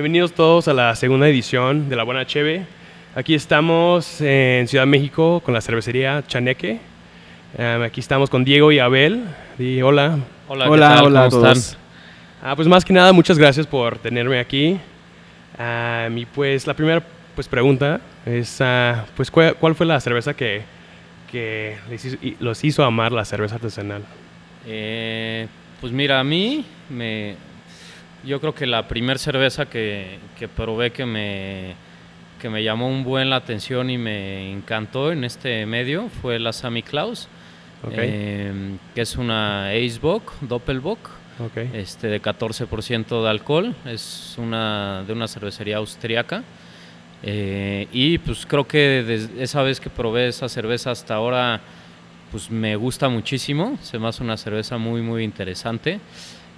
Bienvenidos todos a la segunda edición de La Buena Cheve. Aquí estamos en Ciudad de México con la cervecería Chaneque. Um, aquí estamos con Diego y Abel. Di hola. Hola, ¿qué Hola, tal? hola a ¿Cómo todos. están? Ah, pues más que nada, muchas gracias por tenerme aquí. Ah, y pues la primera pues, pregunta es, ah, pues, ¿cuál, cuál fue la cerveza que, que les hizo- y- los hizo amar la cerveza artesanal? Eh, pues mira, a mí me, yo creo que la primer cerveza que, que probé que me, que me llamó un buen la atención y me encantó en este medio fue la Sammy Klaus, Ok, eh, que es una Eisbock, Doppelbock, ok. este, de 14% de alcohol. Es una de una cervecería austriaca. Eh, y pues creo que desde esa vez que probé esa cerveza hasta ahora, pues me gusta muchísimo. Se me hace una cerveza muy, muy interesante.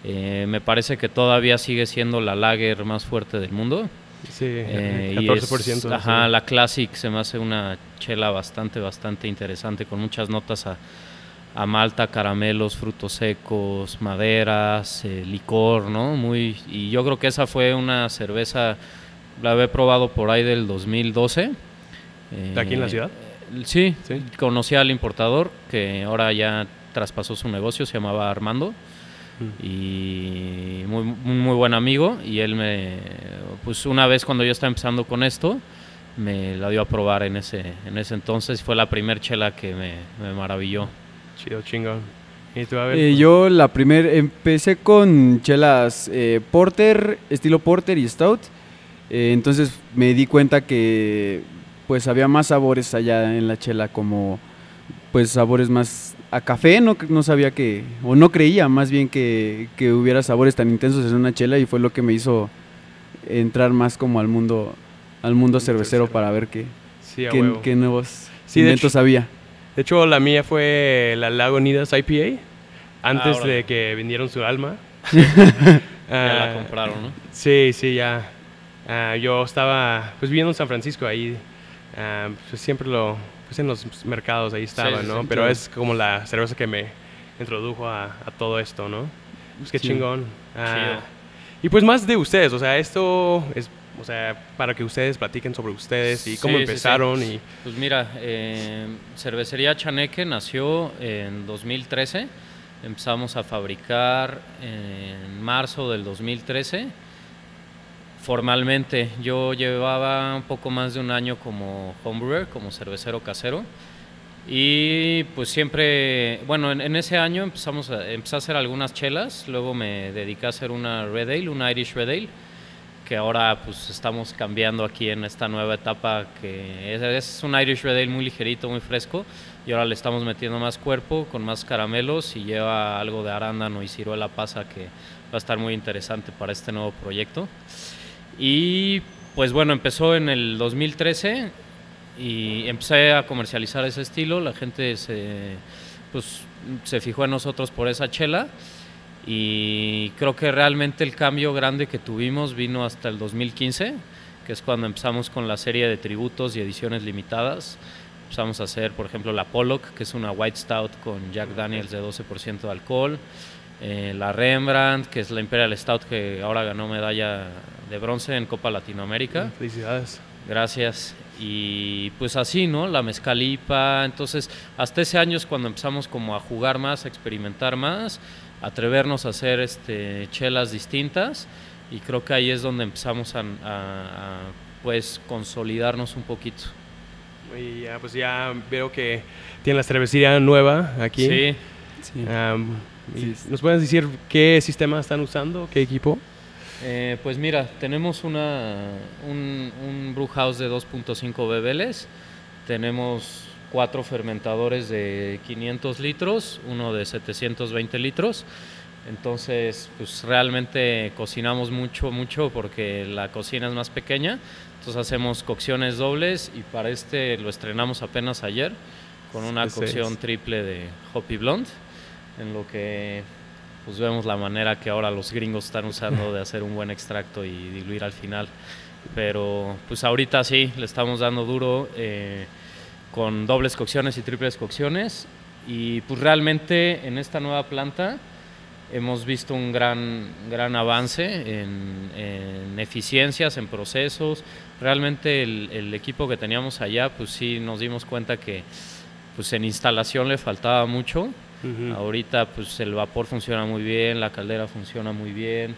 Eh, me parece que todavía sigue siendo la lager más fuerte del mundo. Sí, Eh, el y 14%. es- ajá, sí. la Classic se me hace una chela bastante, bastante interesante, con muchas notas a, a malta, caramelos, frutos secos, maderas, eh, licor, ¿no? Muy, y yo creo que esa fue una cerveza, la había probado por ahí del 2012. ¿De aquí en la Eh, ciudad? Sí, Sí. conocí al importador, que ahora ya traspasó su negocio, se llamaba Armando Mm. y muy, un muy buen amigo y él me pues una vez cuando yo estaba empezando con esto me la dio a probar en ese en ese entonces fue la primer chela que me, me maravilló Chido, chingón. ¿Y tú? Eh, yo la primer empecé con chelas eh, porter, estilo porter y stout. Eh, entonces me di cuenta que pues había más sabores allá en la chela como pues sabores más a café, no, no sabía que, o no creía más bien que, que hubiera sabores tan intensos en una chela y fue lo que me hizo entrar más como al mundo al mundo cervecero para ver qué, sí, qué, nuevos Sí, de inventos hecho- había. De hecho, la mía fue la Lagunidas IPA, antes órale. de que vendieron su alma. ya Ah, la compraron no Sí, sí, ya. Ah, yo estaba, pues viviendo en San Francisco, ahí, ah, pues siempre lo, pues en los mercados ahí estaba, sí, ¿no? sí, Pero es como la cerveza que me introdujo a, a todo esto, ¿no? Pues qué chingón. Ah, y pues más de ustedes, o sea, esto es, o sea, para que ustedes platiquen sobre ustedes y cómo empezaron y... pues mira eh, cervecería Chaneque nació en 2013 empezamos a fabricar en marzo del 2013 formalmente. Yo llevaba un poco más de un año como homebrewer, como cervecero casero. Y pues siempre, bueno, en, en ese año empezamos a, empecé a hacer algunas chelas, luego me dediqué a hacer una Red Ale, una Irish Red Ale, que ahora pues estamos cambiando aquí en esta nueva etapa que es, es un Irish Red Ale muy ligerito, muy fresco, y ahora le estamos metiendo más cuerpo, con más caramelos y lleva algo de arándano y ciruela pasa que va a estar muy interesante para este nuevo proyecto. Y pues bueno, empezó en el 2013 y empecé a comercializar ese estilo. La gente se, pues, se fijó en nosotros por esa chela y creo que realmente el cambio grande que tuvimos vino hasta el 2015, que es cuando empezamos con la serie de tributos y ediciones limitadas. Empezamos a hacer, por ejemplo, la Pollock, que es una White Stout con Jack Daniels de 12% de alcohol. Eh, la Rembrandt, que es la Imperial Stout que ahora ganó medalla de bronce en Copa Latinoamérica. Felicidades. Gracias. Y pues así, ¿no? La mezcalipa. Entonces, hasta ese año es cuando empezamos como a jugar más, a experimentar más, a atrevernos a hacer este, chelas distintas. Y creo que ahí es donde empezamos a, a- a, pues consolidarnos un poquito. Y ya, pues ya veo que tienen la cervecería nueva aquí. Sí. Sí. Y Sí. ¿Nos puedes decir qué sistema están usando? ¿Qué equipo? Eh, pues mira, tenemos una, un, un brew house de 2.5 bebeles, tenemos cuatro fermentadores de 500 litros, uno de 720 litros, entonces pues realmente cocinamos mucho, mucho porque la cocina es más pequeña, entonces hacemos cocciones dobles y para este lo estrenamos apenas ayer con una cocción triple de Hoppy Blonde, en lo que pues vemos la manera que ahora los gringos están usando de hacer un buen extracto y diluir al final. Pero pues ahorita sí, le estamos dando duro eh, con dobles cocciones y triples cocciones. Y pues realmente en esta nueva planta hemos visto un gran, gran avance en, en eficiencias, en procesos. Realmente el, el, equipo que teníamos allá, pues sí nos dimos cuenta que pues en instalación le faltaba mucho. Uh -huh. Ahorita pues el vapor funciona muy bien, la caldera funciona muy bien,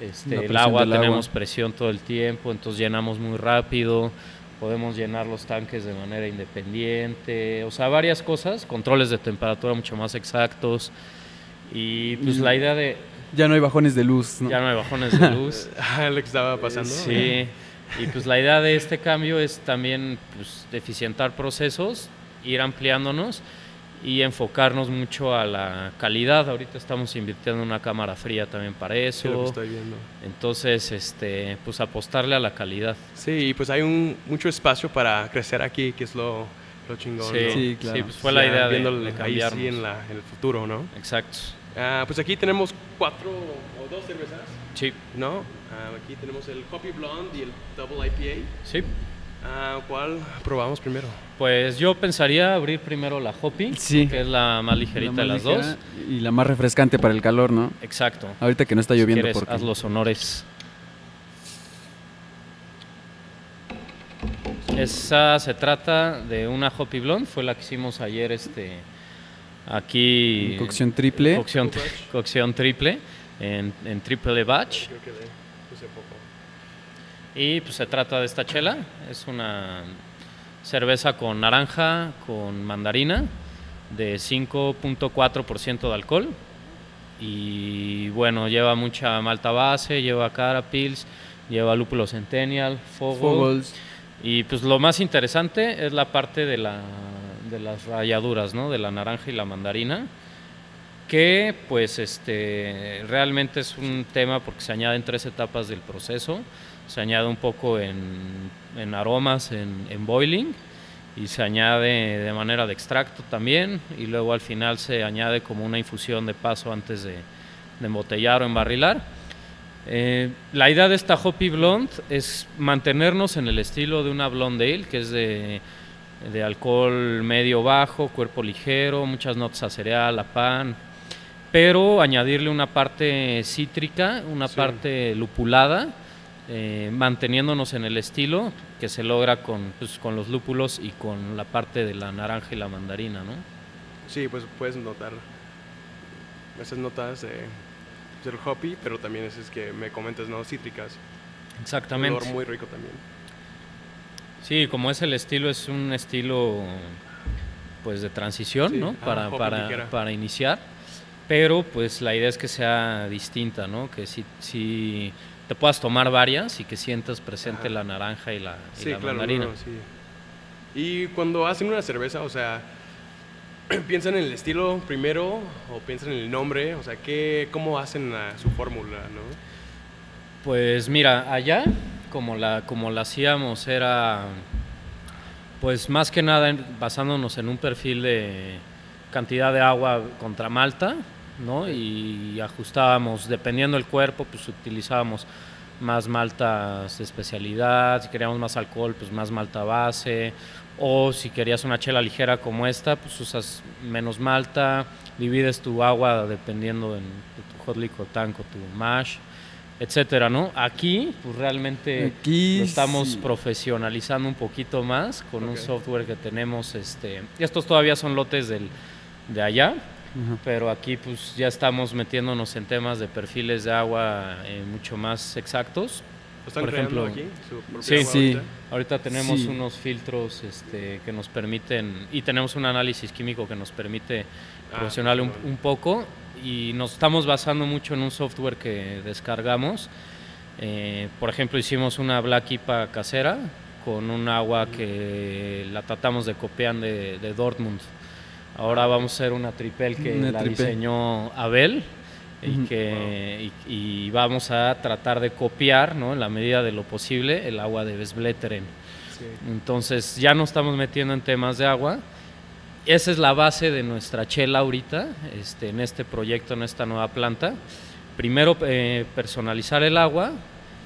este, el agua tenemos agua. presión todo el tiempo, entonces llenamos muy rápido, podemos llenar los tanques de manera independiente, o sea, varias cosas, controles de temperatura mucho más exactos y pues la idea de... Ya no hay bajones de luz. ¿no? Ya no hay bajones de luz. lo que estaba pasando. Sí, y pues la idea de este cambio es también pues, eficientar procesos, ir ampliándonos y enfocarnos mucho a la calidad. Ahorita estamos invirtiendo en una cámara fría también para eso. Sí, lo que estoy viendo. Entonces, este, pues apostarle a la calidad. Sí, pues hay un, mucho espacio para crecer aquí, que es lo, lo chingón. Sí, ¿no? sí, claro. Sí, pues fue la idea de, de cambiarnos. Ahí sí en, la, en el futuro, ¿no? Exacto. Uh, pues aquí tenemos cuatro o dos cervezas. Sí. ¿No? Uh, aquí tenemos el Hoppy Blonde y el Double IPA. Sí. Uh, ¿Cuál probamos primero? Pues yo pensaría abrir primero la Hoppy, sí. que es la más ligerita la más de las dos. Y la más refrescante para el calor, ¿no? Exacto. Ahorita que no está lloviendo. Si quieres, porque... haz los honores. Esa se trata de una Hoppy Blonde, fue la que hicimos ayer este aquí. Cocción triple. Cocción, cocción triple en, en triple batch. Creo que le puse poco. Y pues se trata de esta chela, es una cerveza con naranja, con mandarina, de 5.4% de alcohol. Y bueno, lleva mucha malta base, lleva carapils, lleva lúpulo centennial, fogol. Y pues lo más interesante es la parte de, la, de las rayaduras, ¿no? De la naranja y la mandarina, que pues este realmente es un tema porque se añade en tres etapas del proceso. Se añade un poco en, en aromas, en, en, boiling, y se añade de manera de extracto también, y luego al final se añade como una infusión de paso antes de, de embotellar o embarrilar. Eh, la idea de esta Hoppy Blonde es mantenernos en el estilo de una Blonde Ale, que es de, de alcohol medio bajo, cuerpo ligero, muchas notas a cereal, a pan, pero añadirle una parte cítrica, una sí. parte lupulada, eh, manteniéndonos en el estilo que se logra con, pues, con los lúpulos y con la parte de la naranja y la mandarina, ¿no? Sí, pues puedes notar esas notas de del hoppy, pero también esas que me comentas, ¿no? Cítricas. Exactamente. Un olor muy rico también. Sí, como es el estilo, es un estilo pues de transición, sí. ¿no? Para, para, para iniciar. Pero pues la idea es que sea distinta, ¿no? Que si, si te puedas tomar varias y que sientas presente Ajá. la naranja y la, y Sí, la claro. mandarina. no, no, sí. Y cuando hacen una cerveza, o sea, ¿piensan en el estilo primero o piensan en el nombre? O sea, ¿qué, ¿cómo hacen la- su fórmula, no? Pues mira, allá, como la, como la hacíamos, era pues más que nada basándonos en un perfil de cantidad de agua contra malta, ¿no? Y ajustábamos, dependiendo del cuerpo, pues utilizábamos más maltas de especialidad, si queríamos más alcohol, pues más malta base, o si querías una chela ligera como esta, pues usas menos malta, divides tu agua dependiendo en de tu hot liquid tank o tu mash, etcétera, ¿no? Aquí, pues realmente Aquí lo estamos sí. profesionalizando un poquito más con un software que tenemos, este, estos todavía son lotes del, de allá, Pero aquí pues ya estamos metiéndonos en temas de perfiles de agua eh, mucho más exactos. ¿Lo están Por ejemplo, aquí? ¿Su sí, agua sí. ahorita? Ahorita tenemos Sí. unos filtros este, que nos permiten, y tenemos un análisis químico que nos permite Ah, profesional un, un poco, y nos estamos basando mucho en un software que descargamos. Eh, por ejemplo, hicimos una Black IPA casera con un agua que la tratamos de copiar de, de Dortmund. Ahora vamos a hacer una tripel que Una la tripel. diseñó Abel y que y, y vamos a tratar de copiar, ¿no? en la medida de lo posible, el agua de Besbleteren. Sí. Entonces ya no estamos metiendo en temas de agua. Esa es la base de nuestra chela ahorita, este, en este proyecto, en esta nueva planta. Primero eh, personalizar el agua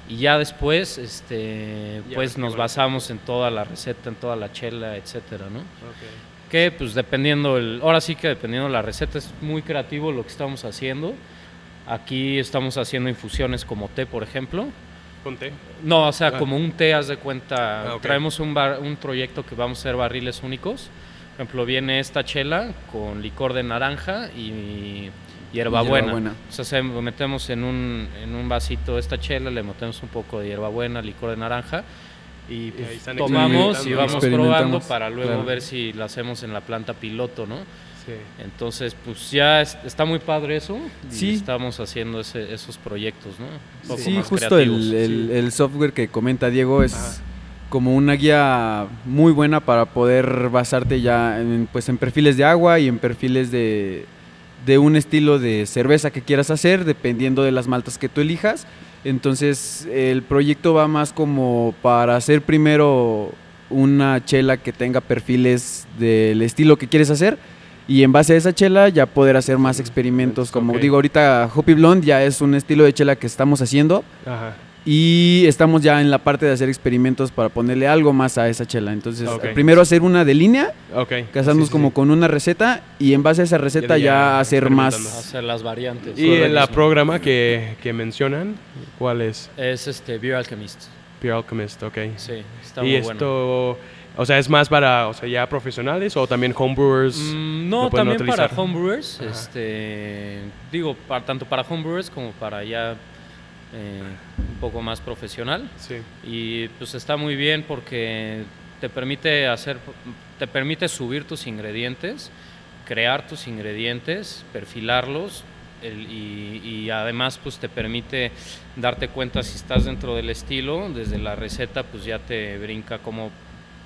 y ya después este, Ya pues nos basamos en toda la receta, en toda la chela, etcétera, ¿no? Que pues dependiendo el, ahora sí que dependiendo de la receta es muy creativo lo que estamos haciendo, Aquí estamos haciendo infusiones como té, por ejemplo. ¿Con té? No, o sea, Ah. como un té, haz de cuenta. Ah, ok. Traemos un, bar- un proyecto que vamos a hacer barriles únicos. Por ejemplo, viene esta chela con licor de naranja y hierbabuena. hierbabuena. O sea, metemos en un, en un vasito esta chela, le metemos un poco de hierbabuena, licor de naranja y, pues, están tomamos y vamos probando para luego claro. ver si la hacemos en la planta piloto, ¿no? Sí. Entonces, pues ya es- está muy padre eso y Sí. estamos haciendo ese- esos proyectos, ¿no? Un poco Sí, más justo el, el- sí. el software que comenta Diego es Ajá. como una guía muy buena para poder basarte ya en, pues, en perfiles de agua y en perfiles de, de un estilo de cerveza que quieras hacer, dependiendo de las maltas que tú elijas. Entonces el proyecto va más como para hacer primero una chela que tenga perfiles del estilo que quieres hacer y en base a esa chela ya poder hacer más experimentos. Como digo, ahorita Hoppy Blonde ya es un estilo de chela que estamos haciendo Ajá. Y estamos ya en la parte de hacer experimentos para ponerle algo más a esa chela. Entonces, primero hacer una de línea, Ok. casarnos Sí, sí, como sí. con una receta y en base a esa receta Ya- hacer más. hacer las variantes. Y en la programa que, que mencionan, ¿cuál es? Es este Beer Alchemist. Pure Alchemist, ok. Sí, está y muy esto, o sea, es más para, o sea, ya profesionales o también homebrewers. Mm, no, también para homebrewers, Ajá. este, digo, para, tanto para homebrewers como para ya eh, un poco más profesional. Sí. Y pues está muy bien porque te permite hacer, te permite subir tus ingredientes, crear tus ingredientes, perfilarlos el- y, y además pues te permite darte cuenta si estás dentro del estilo, desde la receta pues ya te brinca cómo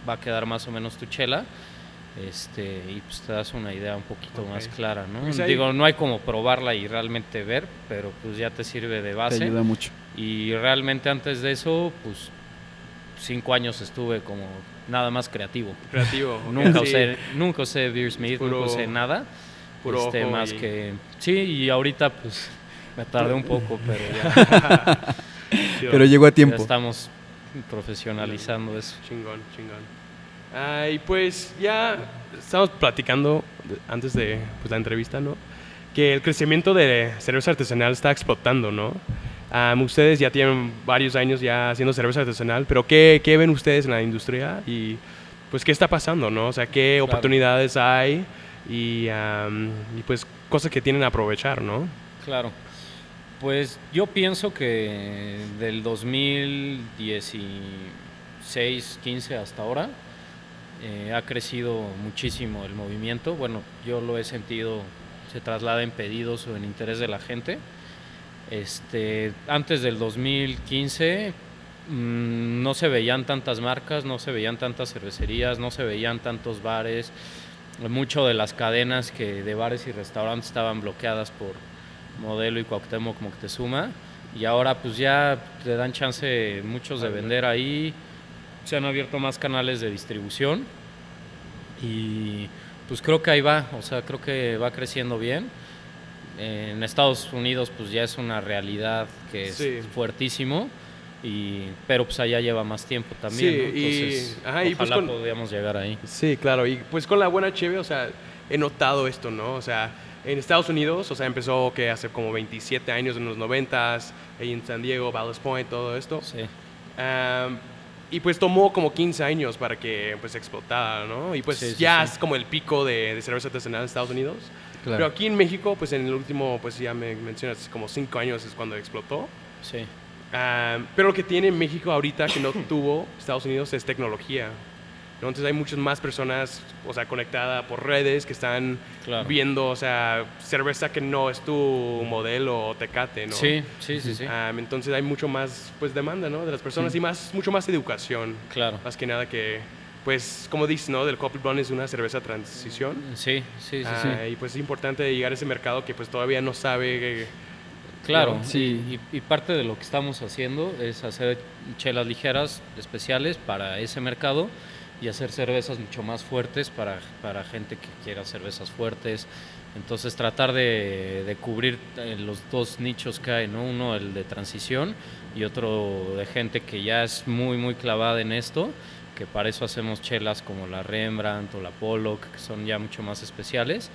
va a quedar más o menos tu chela. Este, y pues te das una idea un poquito más clara, ¿no? Pues ahí- Digo, no hay como probarla y realmente ver, pero pues ya te sirve de Te base. ayuda mucho. Y realmente antes de eso, pues cinco años estuve como nada más creativo. Creativo. Nunca sí. usé, nunca usé Beer Smith, Puro- nunca usé nada. puro este, ojo más y- que sí, y ahorita pues me tardé un poco, pero ya. Pero llegó a ya tiempo. estamos profesionalizando eso. Chingón, chingón. Ah, y pues ya estamos platicando antes de pues, la entrevista, ¿no? Que el crecimiento de cerveza artesanal está explotando, ¿no? Am, ustedes ya tienen varios años ya haciendo cerveza artesanal, pero ¿qué, qué ven ustedes en la industria? Y pues, ¿qué está pasando, no? O sea, ¿qué Claro. oportunidades hay? Y, am, y pues, cosas que tienen a aprovechar, ¿no? Claro. Pues yo pienso que del 2016, 15 hasta ahora eh, ha crecido muchísimo el movimiento. Bueno, yo lo he sentido, se traslada en pedidos o en interés de la gente. Este, antes del 2015 mm, no se veían tantas marcas, no se veían tantas cervecerías, no se veían tantos bares. Mucho de las cadenas que de bares y restaurantes estaban bloqueadas por Modelo y Cuauhtémoc Moctezuma y ahora pues ya te dan chance muchos de vender ahí. Se han abierto más canales de distribución y pues creo que ahí va, o sea, creo que va creciendo bien. En Estados Unidos pues ya es una realidad que es Sí. fuertísimo, y, pero pues allá lleva más tiempo también, Sí, ¿no? y- entonces ajá, y pues ojalá con- podríamos llegar ahí. Sí, claro, y pues con la buena cheve, o sea, he notado esto, ¿no? O sea, en Estados Unidos, o sea, empezó que hace como 27 años en los 90s, ahí en San Diego, Ballast Point, todo esto. Sí, y pues tomó como 15 años para que pues explotara, ¿no? Y pues Sí, ya sí. es como el pico de, de cerveza artesanal en Estados Unidos. Claro. Pero aquí en México, pues en el último, pues ya me mencionas, como 5 años es cuando explotó. sí. Am, pero lo que tiene México ahorita que no tuvo Estados Unidos es tecnología. ¿No? Entonces hay muchas más personas, o sea, conectadas por redes que están Claro. viendo, o sea, cerveza que no es tu modelo o tecate, ¿no? Sí, sí, sí, sí. Am, entonces hay mucho más, pues, demanda, ¿no? De las personas y más, mucho más educación. Claro. Más que nada que, pues, como dices, ¿no? Del Coffee Blonde es una cerveza transición. Sí, sí, sí, sí. Ah, Y pues es importante llegar a ese mercado que pues todavía no sabe eh, Claro, ¿no? Sí. y, y parte de lo que estamos haciendo es hacer chelas ligeras, especiales para ese mercado y hacer cervezas mucho más fuertes para, para gente que quiera cervezas fuertes. Entonces tratar de, de cubrir eh, los dos nichos que hay, ¿no? Uno el de transición y otro de gente que ya es muy, muy clavada en esto, que para eso hacemos chelas como la Rembrandt o la Pollock, que son ya mucho más especiales.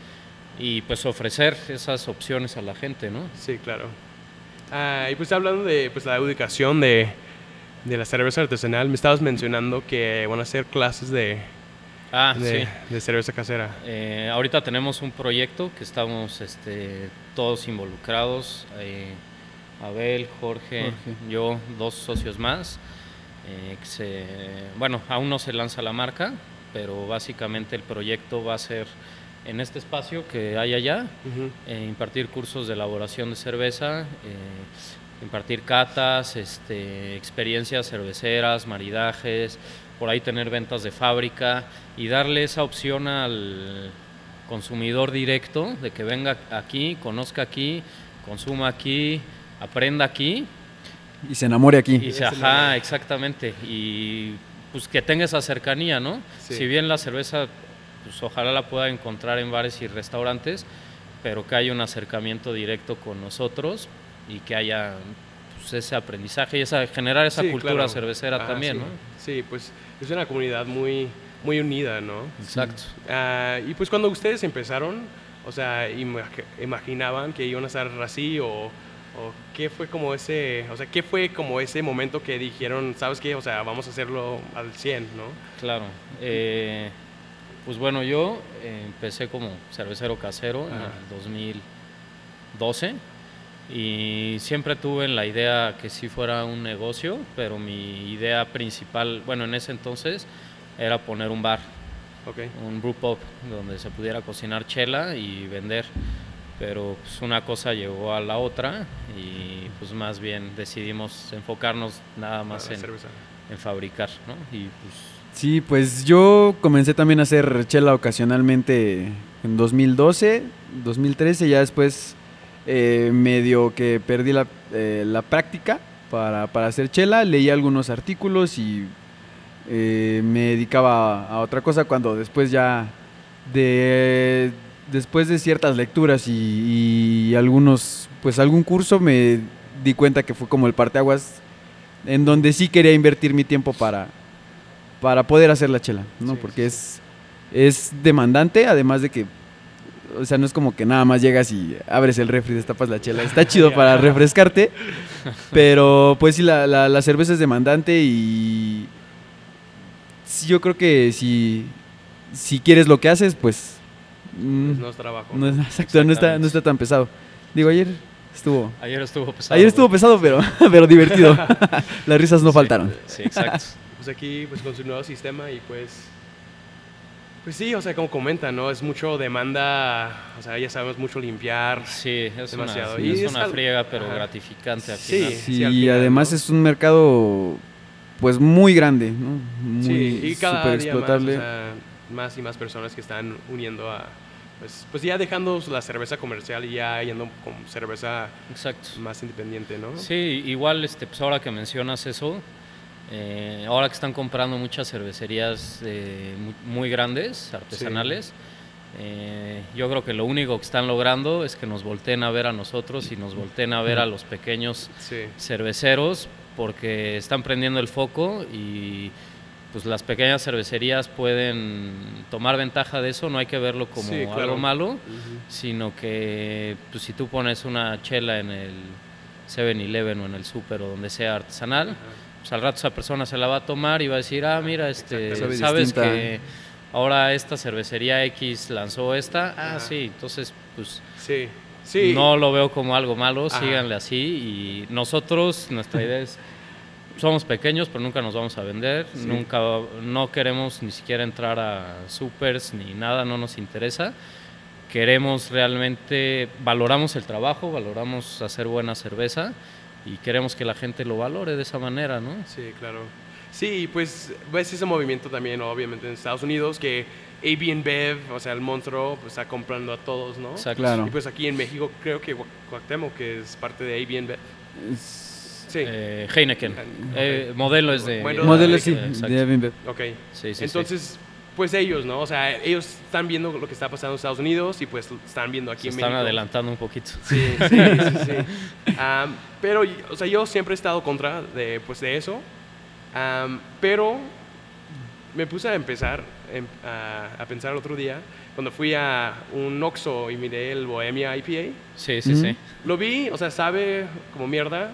y pues ofrecer esas opciones a la gente, ¿no? Sí, claro. Ah, y pues hablando de pues, la ubicación de, de la cerveza artesanal, me estabas mencionando que van a hacer clases de, Ah, de, sí. de cerveza casera. Eh, ahorita tenemos un proyecto que estamos este, todos involucrados. eh, Abel, Jorge, Jorge. yo, dos socios más. eh, que se- bueno, aún no se lanza la marca, pero básicamente el proyecto va a ser en este espacio que hay allá, eh, impartir cursos de elaboración de cerveza, eh, impartir catas, este, experiencias cerveceras, maridajes, por ahí tener ventas de fábrica y darle esa opción al consumidor directo de que venga aquí, conozca aquí, consuma aquí, aprenda aquí Y se enamore aquí. y se, ajá, exactamente. Y pues que tenga esa cercanía, ¿no? Sí. Si bien la cerveza, pues ojalá la pueda encontrar en bares y restaurantes, pero que haya un acercamiento directo con nosotros y que haya pues, ese aprendizaje y esa, generar esa Sí, cultura claro. cervecera Ah, también, sí. ¿no? Sí, pues es una comunidad muy, muy unida, ¿no? Exacto. Ah, y pues cuando ustedes empezaron, o sea, ima- imaginaban que iban a estar así o, o qué fue como ese, o sea, qué fue como ese momento que dijeron, ¿sabes qué? O sea, vamos a hacerlo al 100, ¿no? Claro. Eh, pues bueno, yo eh, empecé como cervecero casero en el 2012 y siempre tuve la idea que sí fuera un negocio, pero mi idea principal, bueno, en ese entonces era poner un bar, Ok. un brew pub, donde se pudiera cocinar chela y vender. Pero pues una cosa llegó a la otra y pues más bien decidimos enfocarnos nada más en, en fabricar, ¿no? Y pues Sí, pues yo comencé también a hacer chela ocasionalmente en 2012, 2013, ya después eh, medio que perdí la, eh, la práctica para, para hacer chela, leí algunos artículos y eh, me dedicaba a, a otra cosa cuando después ya de después de ciertas lecturas y, y algunos pues algún curso me di cuenta que fue como el parteaguas en donde sí quería invertir mi tiempo para para poder hacer la chela, ¿no? Sí, Porque sí, es es demandante, además de que o sea, no es como que nada más llegas y abres el refri, destapas la chela. Está chido para refrescarte, pero pues sí, la, la- la cerveza es demandante y sí, yo creo que si, si quieres lo que haces, pues... Pues no es trabajo. no exacto, no está, no está tan pesado. Digo, ayer estuvo... Ayer estuvo pesado. Ayer estuvo pesado, pero, pero divertido. Las risas no Sí, faltaron. Sí, exacto. Pues aquí, pues con su nuevo sistema y pues... Pues sí, o sea, como comentan, ¿no? Es mucho demanda, o sea, ya sabemos mucho limpiar. Sí, es Demasiado. una, Y es es una al- friega, pero Ajá. gratificante al Sí. final. Sí, sí, al y final, además ¿no? es un mercado pues muy grande, ¿no? Muy sí, y cada súper día más, o explotable. sea, más y más personas que están uniendo a... Pues, pues ya dejando la cerveza comercial y ya yendo con cerveza Exacto. más independiente, ¿no? Sí, igual, este, pues ahora que mencionas eso, eh, ahora que están comprando muchas cervecerías eh, mu- muy grandes, artesanales, eh, yo creo que lo único que están logrando es que nos volteen a ver a nosotros y nos volteen a ver a los pequeños Sí. cerveceros porque están prendiendo el foco y pues las pequeñas cervecerías pueden tomar ventaja de eso, no hay que verlo como Sí, claro. algo malo, sino que pues, si tú pones una chela en el 7-Eleven o en el súper o donde sea artesanal, pues al rato esa persona se la va a tomar y va a decir, ah, mira, este, Sabe sabes distinta. que ahora esta cervecería X lanzó esta, ah, Ajá. sí, entonces pues Sí, sí. no lo veo como algo malo, Ajá. síganle así y nosotros, nuestra idea es, somos pequeños pero nunca nos vamos a vender, Sí. nunca, no queremos ni siquiera entrar a supers ni nada, no nos interesa. Queremos realmente, valoramos el trabajo, valoramos hacer buena cerveza y queremos que la gente lo valore de esa manera, ¿no? Sí, claro. Sí, pues ves ese movimiento también, obviamente, en Estados Unidos, que AB Bev, o sea, el monstruo, pues está comprando a todos, ¿no? Exacto. Claro. Y pues aquí en México creo que Cuauhtémoc, que es parte de AB Bev. Es- Sí. Eh, Heineken. Eh, modelo es de... Bueno, Modelo sí, Exacto. de Evan Bev. ok. Sí, sí, sí. Pues ellos, ¿no? O sea, ellos están viendo lo que está pasando en Estados Unidos y pues están viendo aquí Se en están México. adelantando un poquito. Sí, sí, sí, sí. Am, pero, o sea, yo siempre he estado contra de, pues, de eso. Am, pero me puse a empezar em- a, a pensar el otro día, cuando fui a un Oxxo y miré el Bohemia IPA, Sí, sí, sí. lo vi, o sea, sabe como mierda.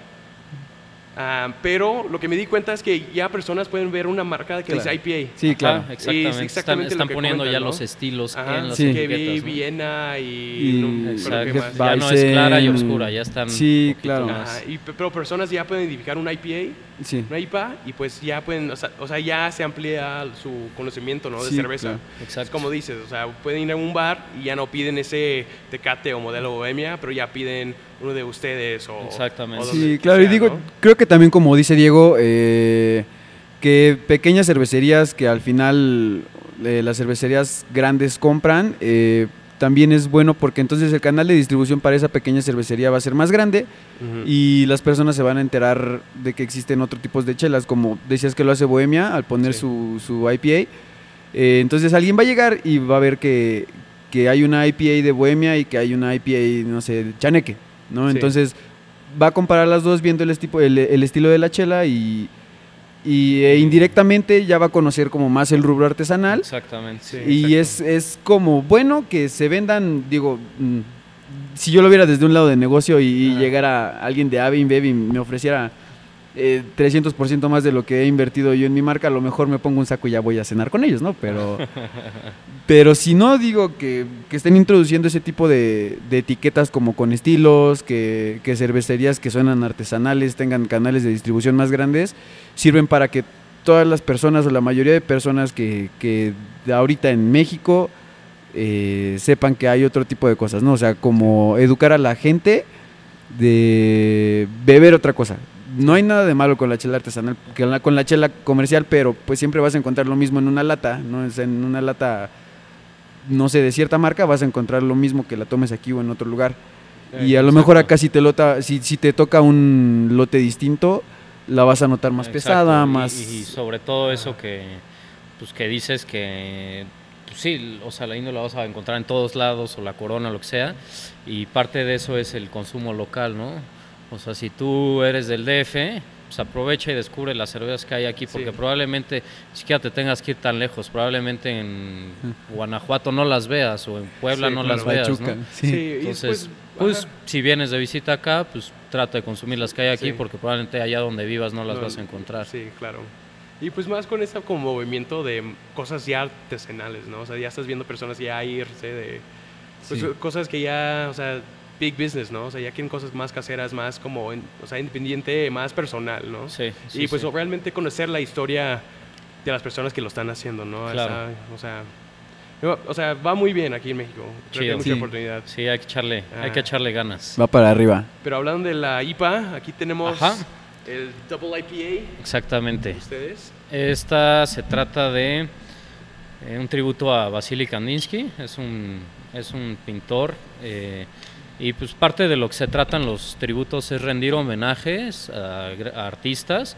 Ah, pero lo que me di cuenta es que ya personas pueden ver una marca que Claro. dice IPA. Sí, Ajá, claro. exactamente. es exactamente están lo están que poniendo ya los estilos Ajá, en las Sí. que vi. Viena y... Y- no. Ya no es clara y oscura, ya están Sí, claro. más. Ajá, y, pe- pero personas ya pueden identificar un IPA, Sí. una IPA, y pues ya pueden, o sea, o sea, ya se amplía su conocimiento, ¿no? De Sí, cerveza. claro. Es Exacto. como dices, o sea, pueden ir a un bar y ya no piden ese Tecate o modelo Bohemia, pero ya piden uno de ustedes o... Exactamente. o Sí, claro, y digo, ¿no? creo que también como dice Diego, eh, que pequeñas cervecerías que al final eh, las cervecerías grandes compran, eh, también es bueno porque entonces el canal de distribución para esa pequeña cervecería va a ser más grande Ujú. y las personas se van a enterar de que existen otros tipos de chelas, como decías que lo hace Bohemia al poner Sí. su, su IPA. Eh, entonces alguien va a llegar y va a ver que, que hay una IPA de Bohemia y que hay una IPA, no sé, de Chaneque, ¿no? Sí. Entonces va a comparar las dos viendo el, estipo- el, el estilo de la chela y, y eh, indirectamente ya va a conocer como más el rubro artesanal. Exactamente. Sí. Y es, exacto. es como bueno que se vendan, digo, mm, si yo lo viera desde un lado de negocio y, llegara alguien de Avin Bev y me ofreciera eh, 300% más de lo que he invertido yo en mi marca, a lo mejor me pongo un saco y ya voy a cenar con ellos, ¿no? Pero, pero si no, digo que, que estén introduciendo ese tipo de, de etiquetas como con estilos, que, que cervecerías que suenan artesanales tengan canales de distribución más grandes, sirven para que todas las personas o la mayoría de personas que, que ahorita en México eh, sepan que hay otro tipo de cosas, ¿no? O sea, como educar a la gente de beber otra cosa. No hay nada de malo con la chela artesanal, con la chela comercial, pero pues siempre vas a encontrar lo mismo en una lata, ¿no? Es en una lata, no sé, de cierta marca vas a encontrar lo mismo que la tomes aquí o en otro lugar. Y a lo mejor acá si te, lota, si, si te toca un lote distinto, la vas a notar más Exacto, pesada, más... Y, sobre todo eso que, pues, que dices que, pues, sí, o sea, la Indio la vas a encontrar en todos lados, o la Corona, lo que sea, y parte de eso es el consumo local, ¿no? O sea, si tú eres del DF, pues aprovecha y descubre las cervezas que hay aquí, porque Sí. probablemente ni siquiera te tengas que ir tan lejos, probablemente en Guanajuato no las veas, o en Puebla Sí, no claro. las veas, Pachuca, ¿no? sí. Sí, y Entonces, después, pues ajá, si vienes de visita acá, pues trata de consumir las que hay aquí, Sí. porque probablemente allá donde vivas no las no, vas a encontrar. Sí, claro. Y pues más con este como movimiento de cosas ya artesanales, ¿no? O sea, ya estás viendo personas ya irse de... Pues, Sí. cosas que ya, o sea, big business, ¿no? O sea, ya quieren cosas más caseras, más como, en- o sea, independiente, más personal, ¿no? Sí, sí, y pues sí. realmente conocer la historia de las personas que lo están haciendo, ¿no? Claro. O sea, o sea, va muy bien aquí en México. Creo que hay mucha Sí. oportunidad. Sí, hay que echarle, hay que Ah. echarle ganas. Va para arriba. Pero hablando de la IPA, aquí tenemos Ajá. el Double IPA Exactamente. de ustedes. Esta se trata de eh, un tributo a Vasily Kandinsky, es un, es un pintor. eh, y pues parte de lo que se tratan los tributos es rendir homenajes a, artistas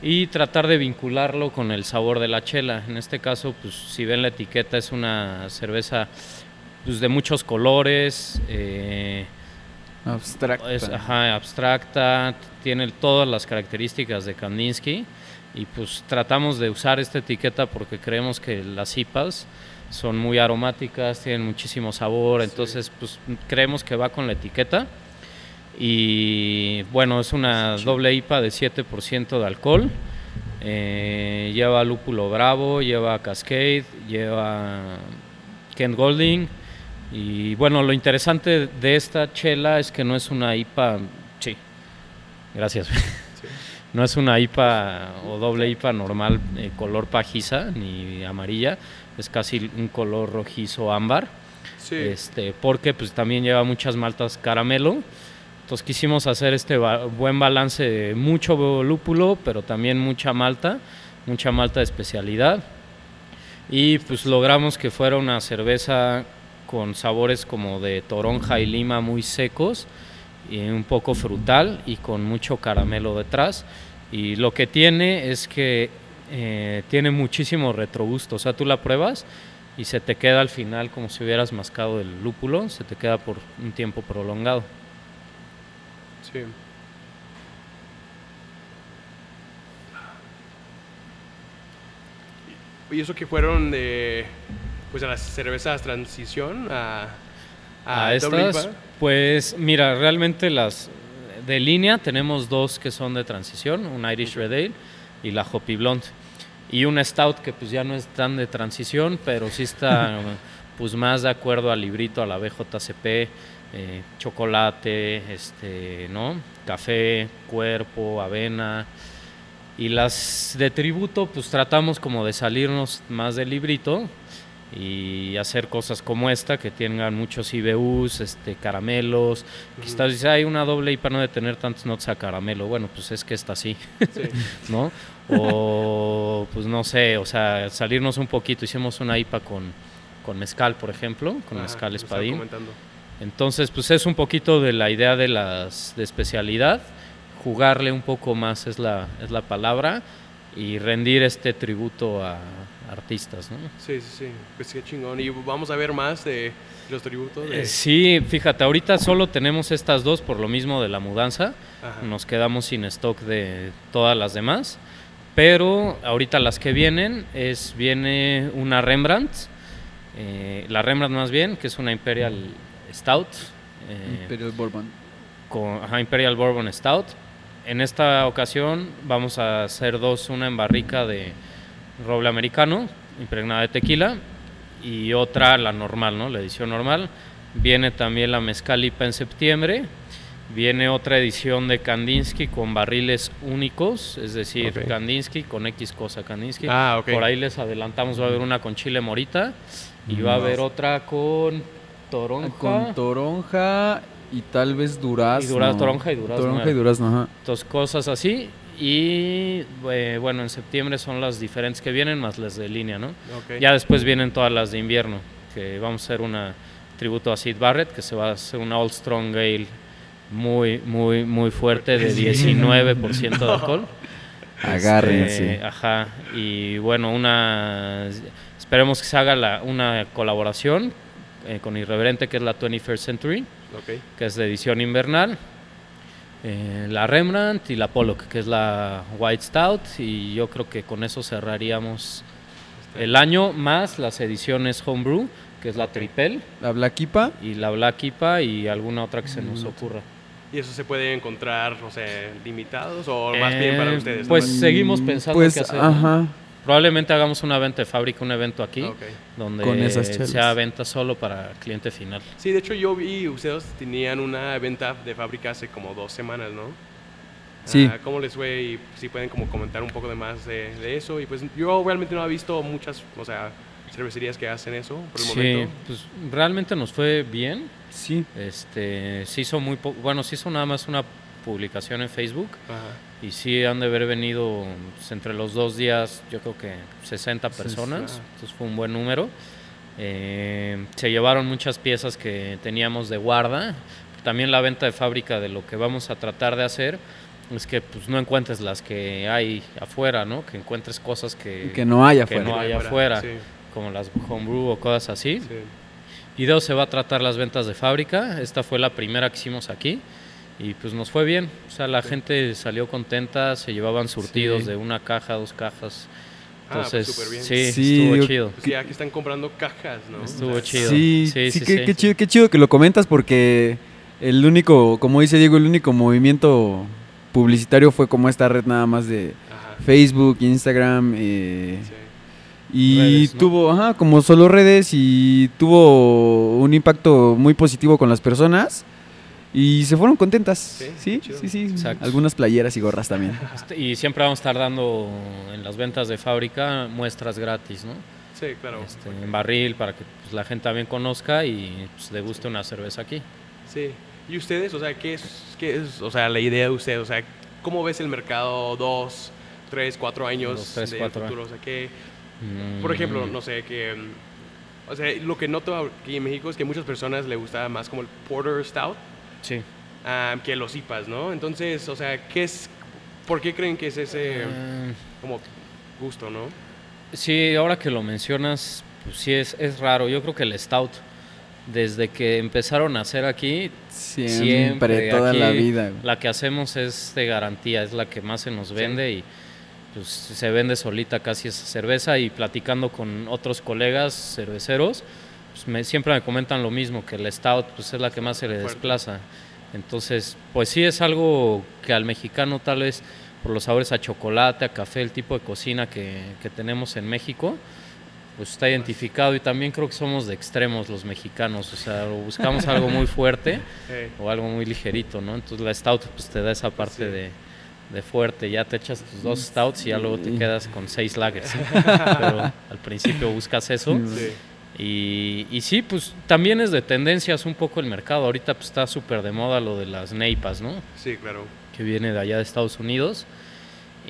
y tratar de vincularlo con el sabor de la chela. En este caso, pues si ven la etiqueta es una cerveza pues, de muchos colores. eh, Abstracta. es ajá, abstracta, tiene todas las características de Kandinsky y pues tratamos de usar esta etiqueta porque creemos que las IPAs son muy aromáticas, tienen muchísimo sabor, entonces pues creemos que va con la etiqueta. Y bueno, es una doble IPA de 7% de alcohol, eh, lleva lúpulo bravo, lleva Cascade, lleva Kent Golding. Y bueno, lo interesante de esta chela es que no es una IPA, sí, gracias. No es una IPA o doble IPA normal, eh, color pajiza ni amarilla, es casi un color rojizo ámbar, Sí. este, porque pues también lleva muchas maltas caramelo. Entonces quisimos hacer este ba- buen balance de mucho lúpulo, pero también mucha malta, mucha malta de especialidad. Y pues logramos que fuera una cerveza con sabores como de toronja y lima muy secos y un poco frutal y con mucho caramelo detrás. Y lo que tiene es que eh, tiene muchísimo retrogusto. O sea, tú la pruebas y se te queda al final como si hubieras mascado el lúpulo, se te queda por un tiempo prolongado. Sí. ¿Y eso que fueron de, pues a las cervezas transición a, a, a estas, pues mira, realmente las de línea tenemos dos que son de transición, un Irish Red Ale y la Hoppy Blonde. Y un Stout que pues ya no es tan de transición, pero sí está pues más de acuerdo al librito, a la BJCP, eh, chocolate, este, ¿no? Café, cuerpo, avena. Y las de tributo, pues tratamos como de salirnos más del librito y hacer cosas como esta, que tengan muchos IBUs, este, caramelos. Quizás dice, hay una doble IPA no de tener tantos notes a caramelo. Bueno, pues es que está así, Sí. ¿no? O, pues no sé, o sea, salirnos un poquito. Hicimos una IPA con, con mezcal, por ejemplo, con mezcal espadín. Entonces, pues es un poquito de la idea de las de especialidad, jugarle un poco más es la, es la palabra y rendir este tributo a artistas, ¿no? Sí, sí, sí. Pues qué chingón. Y vamos a ver más de los tributos. De... Eh, sí, fíjate, ahorita solo tenemos estas dos por lo mismo de la mudanza. Ajá. Nos quedamos sin stock de todas las demás. Pero ahorita las que vienen es viene una Rembrandt, eh, la Rembrandt más bien, que es una Imperial Stout. eh, Imperial Bourbon. con ajá, Imperial Bourbon Stout. En esta ocasión vamos a hacer dos, una en barrica de roble americano, impregnada de tequila, y otra la normal, ¿no? La edición normal. Viene también la Mezcal IPA en septiembre. Viene otra edición de Kandinsky con barriles únicos, es decir. Kandinsky con X cosa Kandinsky. Ah, ok. Por ahí les adelantamos, va a haber una con chile morita y va a haber otra con toronja. Con toronja y tal vez durazno. Y dura- toronja y durazno, Toronja eh. y durazno, ajá. Entonces, cosas así. Y eh, bueno, en septiembre son las diferentes que vienen, más las de línea, ¿no? Ok. Ya después vienen todas las de invierno, que vamos a hacer una tributo a Sid Barrett, que se va a hacer una Old Strong Ale muy, muy, muy fuerte de 19% de alcohol. Agárrense. Este, ajá. Y bueno, una. Esperemos que se haga la- una colaboración eh, con Irreverente, que es la 21st Century que es de edición invernal, eh, la Rembrandt y la Pollock, que es la White Stout, y yo creo que con eso cerraríamos el año, más las ediciones Homebrew, que es la Tripel, La Black IPA. y la Black IPA y alguna otra que se nos ocurra. ¿Y eso se puede encontrar, no sé, limitados o más bien para Eh, ustedes? pues nomás? seguimos pensando Pues, qué hacer. ajá. Probablemente hagamos una venta de fábrica, un evento aquí, donde Con esas chelas. sea venta solo para cliente final. Sí, de hecho yo vi, ustedes tenían una venta de fábrica hace como dos semanas, ¿no? Sí. Ah, ¿Cómo les fue? Y si pueden como comentar un poco de más de, de eso. Y pues yo realmente no he visto muchas, o sea, cervecerías que hacen eso por el Sí, momento. pues realmente nos fue bien. Sí. Este, se hizo muy po- bueno, se hizo nada más una publicación en Facebook Ajá. y sí han de haber venido pues, entre los dos días, yo creo que 60 personas, entonces fue un buen número. Eh, se llevaron muchas piezas que teníamos de guarda. También la venta de fábrica de lo que vamos a tratar de hacer es que pues no encuentres las que hay afuera, ¿no? Que encuentres cosas que, Que no haya que afuera. no hay Afuera, afuera, sí. Como las homebrew o cosas así. Sí. Y de eso se va a tratar las ventas de fábrica. Esta fue la primera que hicimos aquí. Y pues nos fue bien. O sea, la gente salió contenta, se llevaban surtidos Sí. de una caja, dos cajas. Ah, pues, Entonces, súper bien. sí, Sí, estuvo chido. Pues ya que están comprando cajas, ¿no? Estuvo O sea, chido. Sí, Sí, sí, sí, qué, sí. qué chido, qué chido que lo comentas porque el único, como dice Diego, el único movimiento publicitario fue como esta red nada más de Ajá. Facebook, Instagram, eh, Sí. Y Redes, ¿no? tuvo, ajá, como solo redes y tuvo un impacto muy positivo con las personas y se fueron contentas. Sí, Sí, sí. Algunas playeras y gorras también. Este, Y siempre vamos a estar dando en las ventas de fábrica muestras gratis, ¿no? Sí, claro. Este, en barril para que pues, la gente también conozca y pues, le guste una cerveza aquí. Sí. ¿Y ustedes, o sea, qué es, qué es, o sea, la idea de ustedes? O sea, ¿cómo ves el mercado dos, tres, cuatro años Dos, tres, de cuatro futuro? O sea, que, Mm, por ejemplo, no sé, que, mm, o sea, lo que noto aquí en México es que muchas personas le gusta más como el Porter Stout Sí. ah, que los IPAs, ¿no? Entonces, o sea, ¿qué es, por qué creen que es ese, Eh, como, gusto, no? Sí, ahora que lo mencionas, pues sí es, es raro. Yo creo que el Stout, desde que empezaron a hacer aquí, Siempre, siempre, toda aquí la vida. la que hacemos es de garantía, es la que más se nos vende y pues se vende solita casi esa cerveza y platicando con otros colegas cerveceros, pues me, siempre me comentan lo mismo, que el stout pues es la que más se le desplaza. Entonces, pues sí es algo que al mexicano tal vez por los sabores a chocolate, a café, el tipo de cocina que, que tenemos en México, pues está identificado y también creo que somos de extremos los mexicanos, o sea, o buscamos algo muy fuerte o algo muy ligerito, ¿no? Entonces la stout pues te da esa parte Sí. de, de fuerte, ya te echas tus dos stouts y ya luego te Sí. quedas con seis lagers. Pero al principio buscas eso. sí. Y, y sí, pues también es de tendencias un poco el mercado. Ahorita pues está súper de moda lo de las neipas, ¿no? Sí, claro. Que viene de allá de Estados Unidos.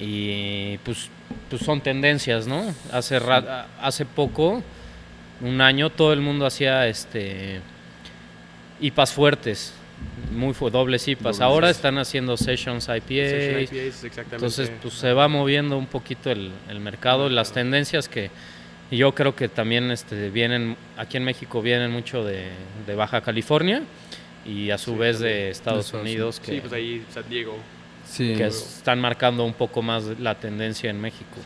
Y pues, pues son tendencias, ¿no? Hace, ra- hace poco, un año, todo el mundo hacía este IPAs fuertes, muy fu- dobles IPAs. Dobles. Ahora están haciendo sessions IPA. Session IPAs, exactamente. Entonces, pues se va moviendo un poquito el, el mercado, las tendencias que y yo creo que también este, vienen, aquí en México vienen mucho de, de Baja California y a su Sí, vez de Estados Estados Unidos que, Sí, pues ahí San Diego. Sí. que están marcando un poco más la tendencia en México.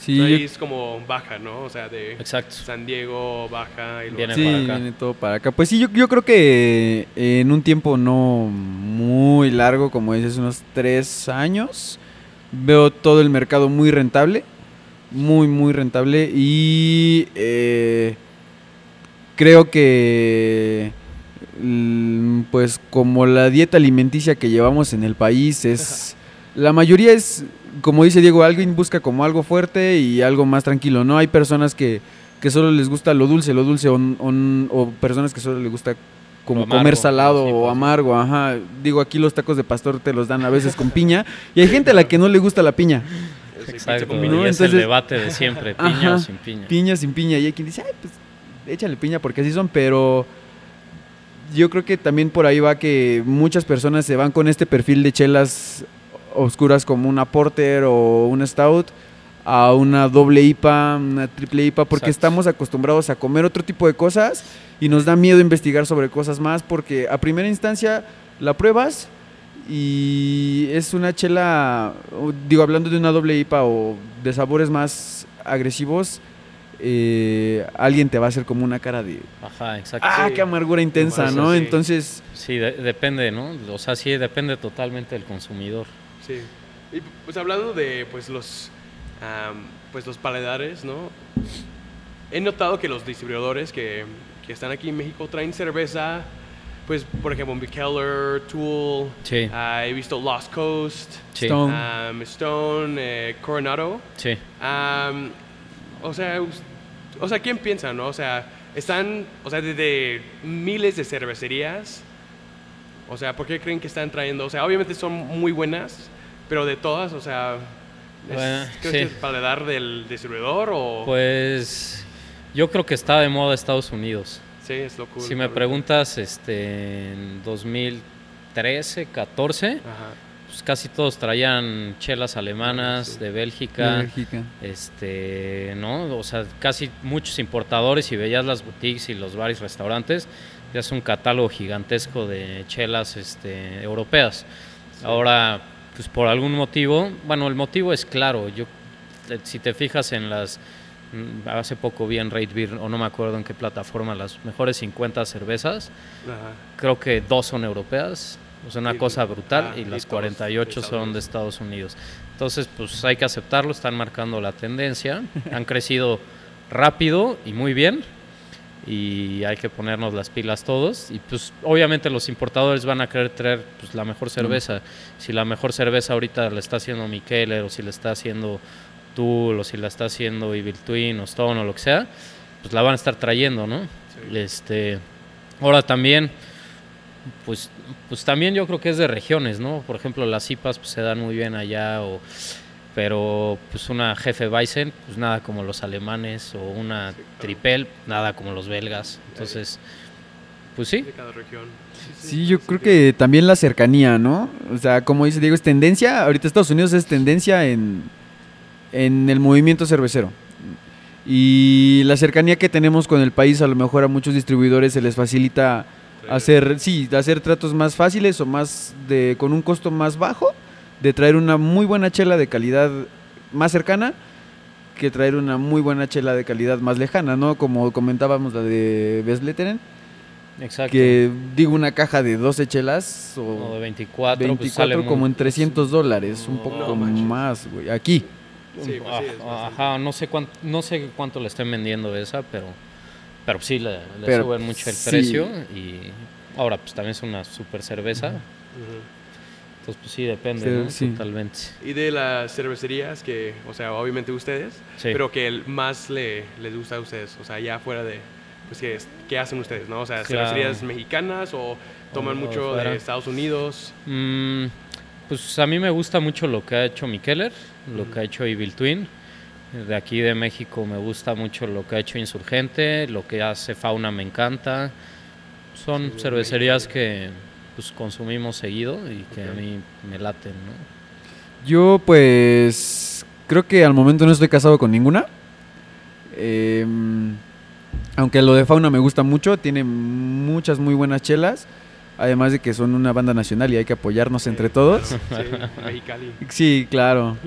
Sí. Ahí es como baja, ¿no? O sea, de Exacto. San Diego, baja y luego... Viene sí, para acá. viene todo para acá. Pues sí, yo, yo creo que en un tiempo no muy largo, como dices, unos tres años, veo todo el mercado muy rentable, muy, muy rentable y eh, creo que mm, pues como la dieta alimenticia que llevamos en el país es... La mayoría es, como dice Diego, alguien busca como algo fuerte y algo más tranquilo, ¿no? Hay personas que, que solo les gusta lo dulce, lo dulce, o, o- o personas que solo les gusta como amargo, comer salado sí, o amargo, ajá. Digo, aquí los tacos de pastor te los dan a veces con piña y hay gente a la que no le gusta la piña. Exacto. y. ¿no? es el Entonces- debate de siempre, piña Ajá. o sin piña. Piña sin piña y hay quien dice, ay, pues échale piña porque así son, pero yo creo que también por ahí va que muchas personas se van con este perfil de chelas oscuras como una porter o una stout a una doble IPA, una triple IPA, porque Exacto. estamos acostumbrados a comer otro tipo de cosas y nos da miedo investigar sobre cosas más porque a primera instancia la pruebas y es una chela, digo, hablando de una doble IPA o de sabores más agresivos, eh, alguien te va a hacer como una cara de, Ajá, exacto. ah, Sí. qué amargura intensa, ¿no? sí. Entonces, Sí, de- depende, ¿no? O sea, sí, depende totalmente del consumidor. Sí. Y pues hablando de pues los pues los paladares, ¿no? He notado que los distribuidores que, que están aquí en México traen cerveza, pues por ejemplo Tool, Sí, ah, he visto Lost Coast, sí, Stone. Stone, eh, Coronado. sí. Am, o sea, o sea, ¿quién piensa, no? O sea, están, o sea, desde miles de cervecerías. O sea, ¿por qué creen que están trayendo? O sea, obviamente son muy buenas, pero de todas, o sea, es, Bueno, ¿crees sí. que es paladar del distribuidor o...? Pues yo creo que está de moda Estados Unidos. sí, es lo cool. Si me preguntas, este, en 2013, 14, Ajá. pues casi todos traían chelas alemanas Sí. de Bélgica, Bélgica. este, ¿no? O sea, casi muchos importadores y veías las boutiques y los bares, restaurantes, ya es un catálogo gigantesco de chelas, este, europeas. Ahora, pues por algún motivo, bueno, el motivo es claro. Yo, eh, si te fijas en las, mm, hace poco vi en Rate Beer, o no me acuerdo en qué plataforma, las mejores 50 cervezas, Ajá. creo que dos son europeas, o sea, una Y- cosa brutal, ah, y y las todos 48 de son de Estados Unidos. Entonces, pues hay que aceptarlo, están marcando la tendencia, han crecido rápido y muy bien, y hay que ponernos las pilas todos, y pues obviamente los importadores van a querer traer pues, la mejor cerveza. Si la mejor cerveza ahorita la está haciendo Mikkeller, o si la está haciendo Tool, o si la está haciendo Evil Twin, o Stone, o lo que sea, pues la van a estar trayendo, ¿no? Sí. Este, ahora también, pues, pues también yo creo que es de regiones, ¿no? Por ejemplo, las IPAs pues, se dan muy bien allá, o, pero pues una Jefe Weizen, pues nada como los alemanes, o una Sí, claro. Tripel, nada como los belgas. Entonces, pues sí, De cada región. Sí, yo creo que también la cercanía, ¿no? O sea, como dice Diego, es tendencia. Ahorita Estados Unidos es tendencia en, en el movimiento cervecero. Y la cercanía que tenemos con el país, a lo mejor a muchos distribuidores se les facilita hacer, sí, hacer tratos más fáciles o más de, con un costo más bajo, de traer una muy buena chela de calidad más cercana que traer una muy buena chela de calidad más lejana, ¿no? Como comentábamos la de Besleteren, Exacto. que digo una caja de 12 chelas o, o de 24, 24 pues sale como muy- en 300 dólares, un No poco manches. más, güey. Aquí. Sí, pues sí. Ajá, no sé cuánto, no sé cuánto le estén vendiendo de esa, pero, pero sí le, le Pero, suben mucho el sí. precio y ahora pues también es una super cerveza, Ujú. Entonces pues sí depende, Sí, ¿no? sí. Totalmente. Y de las cervecerías que, o sea, obviamente ustedes, Sí. pero que el más le, les gusta a ustedes, o sea, ya fuera de, pues, ¿qué, es- qué hacen ustedes, no? O sea, Claro. cervecerías mexicanas o toman O- mucho fuera. de Estados Unidos. Mm, pues a mí me gusta mucho lo que ha hecho Mikeller, lo que ha hecho Evil Twin. De aquí de México me gusta mucho lo que ha hecho Insurgente, lo que hace Fauna me encanta. Son Sí, cervecerías que pues consumimos seguido y que a mí me laten, ¿no? Yo pues creo que al momento no estoy casado con ninguna. Em, aunque lo de Fauna me gusta mucho, tiene muchas muy buenas chelas. Además de que son una banda nacional y hay que apoyarnos entre todos. Sí, Mexicali. Sí, claro.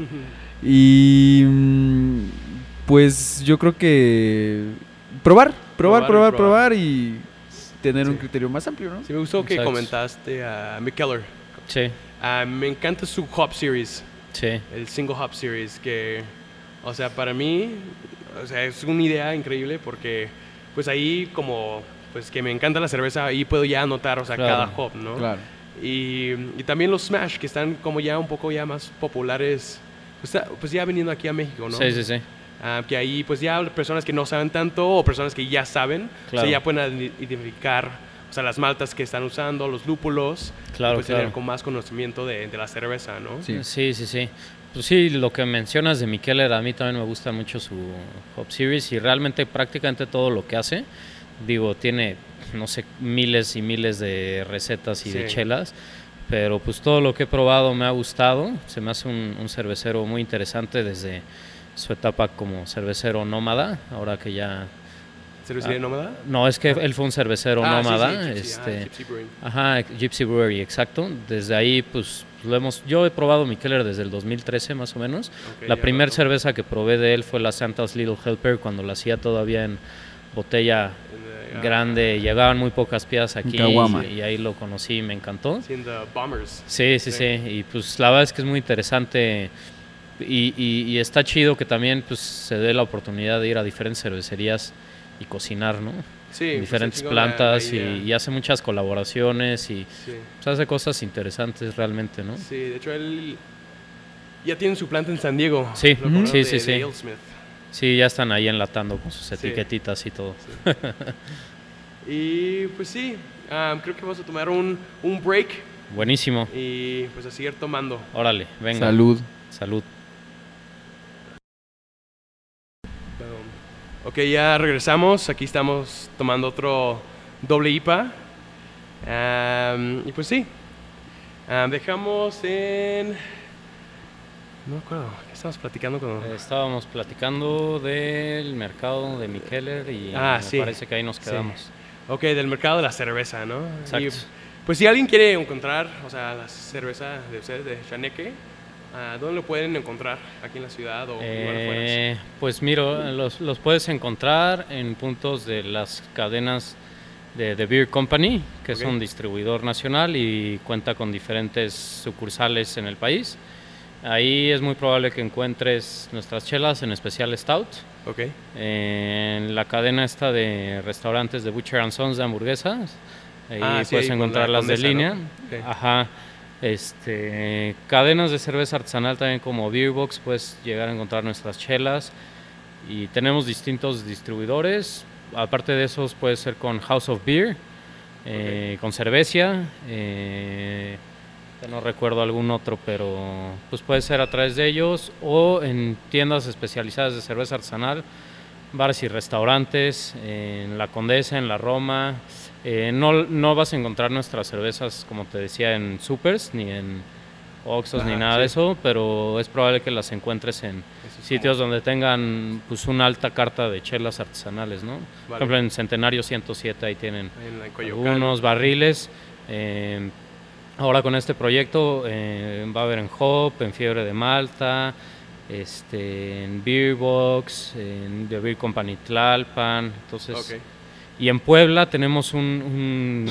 Y mm, pues yo creo que probar, probar, probar, probar. probar y tener un Sí. criterio más amplio, ¿no? Sí, me gustó que Exacto. comentaste a Mikeller. Sí, Ah, me encanta su Hop Series, sí. el Single Hop Series, que, o sea, para mí, o sea, es una idea increíble porque, pues ahí como, pues que me encanta la cerveza, ahí puedo ya anotar, o sea, Claro. cada hop, ¿no? Claro. Y, y también los Smash, que están como ya un poco ya más populares, pues, pues ya viniendo aquí a México, ¿no? Sí, sí, sí. Ah, que ahí pues ya personas que no saben tanto o personas que ya saben, o Claro. sea, ya pueden ide- identificar o sea, las maltas que están usando, los lúpulos, Claro, y, pues claro. tener con más conocimiento de, de la cerveza, ¿no? Sí. Sí, sí, sí. Pues sí, lo que mencionas de Mikeller, a mí también me gusta mucho su Hop Series y realmente prácticamente todo lo que hace, digo, tiene, no sé, miles y miles de recetas y de chelas, pero pues todo lo que he probado me ha gustado, se me hace un, un cervecero muy interesante desde su etapa como cervecero nómada, ahora que ya... ¿Cervecería Ah, nómada? No, es que él fue un cervecero Ah, sí, sí, nómada, Gypsy, ah, este, Gypsy Brewing. Ajá, Gypsy Brewery, exacto. Desde ahí, pues, lo hemos... Yo he probado Mikeller desde el 2013, más o menos. La primera cerveza que probé de él fue la Santa's Little Helper, cuando la hacía todavía en botella En, eh, grande. Llegaban muy pocas piezas aquí y, y ahí lo conocí y me encantó. Sí, en The Bombers. Sí, sí, Sí. sí. Y pues la verdad es que es muy interesante y, y- y está chido que también pues, se dé la oportunidad de ir a diferentes cervecerías y cocinar, ¿no? Sí, pues, diferentes plantas la y, hace muchas colaboraciones y Sí, pues, hace cosas interesantes realmente, ¿no? sí, de hecho él ya tiene su planta en San Diego. Sí, lo sí, de- sí, de sí. Sí, ya están ahí enlatando con sus Sí. etiquetitas y todo. Y pues sí, ah, creo que vamos a tomar un, un break Buenísimo. y pues a seguir tomando. Órale, venga. Salud. Salud. Ok, ya regresamos. Aquí estamos tomando otro doble IPA. Am, y pues sí, Am, dejamos en... No me acuerdo, ¿qué estábamos platicando con... Eh, Estábamos platicando del mercado de Mikeller y Ah, me sí. parece que ahí nos Sí. quedamos. Ok, del mercado de la cerveza, ¿no? Exacto. Y, pues si alguien quiere encontrar, o sea, la cerveza de ustedes, de Chaneque, ¿dónde lo pueden encontrar? ¿Aquí en la ciudad o? Eh, pues mira, los, los puedes encontrar en puntos de las cadenas de The Beer Company, que es Ok. un distribuidor nacional y cuenta con diferentes sucursales en el país. Ahí es muy probable que encuentres nuestras chelas, en especial Stout. En la cadena esta de restaurantes de Butcher and Sons de hamburguesas. Ahí Ah, sí, puedes ahí con la encontrarlas de Condesa, ¿no? línea. Ok. Ajá. Este, cadenas de cerveza artesanal también como Beerbox, puedes llegar a encontrar nuestras chelas. Y tenemos distintos distribuidores. Aparte de esos, puede ser con House of Beer, eh, con Cervecia. eh, no recuerdo algún otro, pero pues puede ser a través de ellos o en tiendas especializadas de cerveza artesanal, bares y restaurantes, en la Condesa, en la Roma. Eh, no, no vas a encontrar nuestras cervezas, como te decía, en supers, ni en Oxxos, ni nada sí. de eso, pero es probable que las encuentres en es sitios donde tengan pues una alta carta de chelas artesanales, ¿no? Por ejemplo, en Centenario 107 ahí tienen algunos barriles. eh, ahora con este proyecto eh, va a haber en Hop, en Fiebre de Malta, este, en Beer Box, en The Beer Company Tlalpan, entonces... Y en Puebla tenemos un, un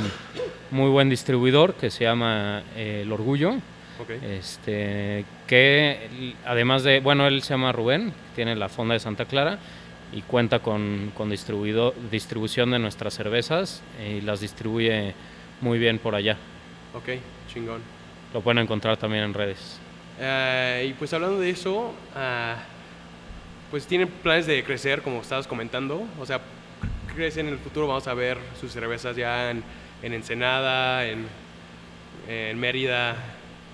muy buen distribuidor que se llama eh, El Orgullo, Ok. este, que además de, bueno, él se llama Rubén, tiene la fonda de Santa Clara y cuenta con, con distribuido- distribución de nuestras cervezas y las distribuye muy bien por allá. Ok, chingón. Lo pueden encontrar también en redes. Eh, y pues hablando de eso, ah, pues tienen planes de crecer, como estabas comentando. O sea, ¿crees en el futuro vamos a ver sus cervezas ya en, en Ensenada, en, en Mérida?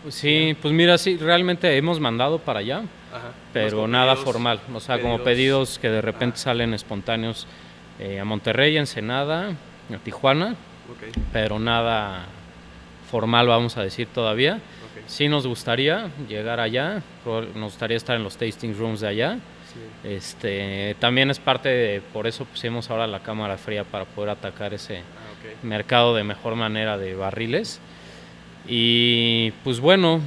Sí, pues mira, sí, realmente hemos mandado para allá, Ajá. pero nada pedidos- formal. O sea, como pedidos que de repente Ah. salen espontáneos eh, a Monterrey, a Ensenada, a Tijuana, pero nada formal, vamos a decir todavía. ok. Sí nos gustaría llegar allá, nos gustaría estar en los tasting rooms de allá. Sí. Este, también es parte de, por eso pusimos ahora la cámara fría para poder atacar ese Ah, mercado de mejor manera de barriles. Y pues bueno,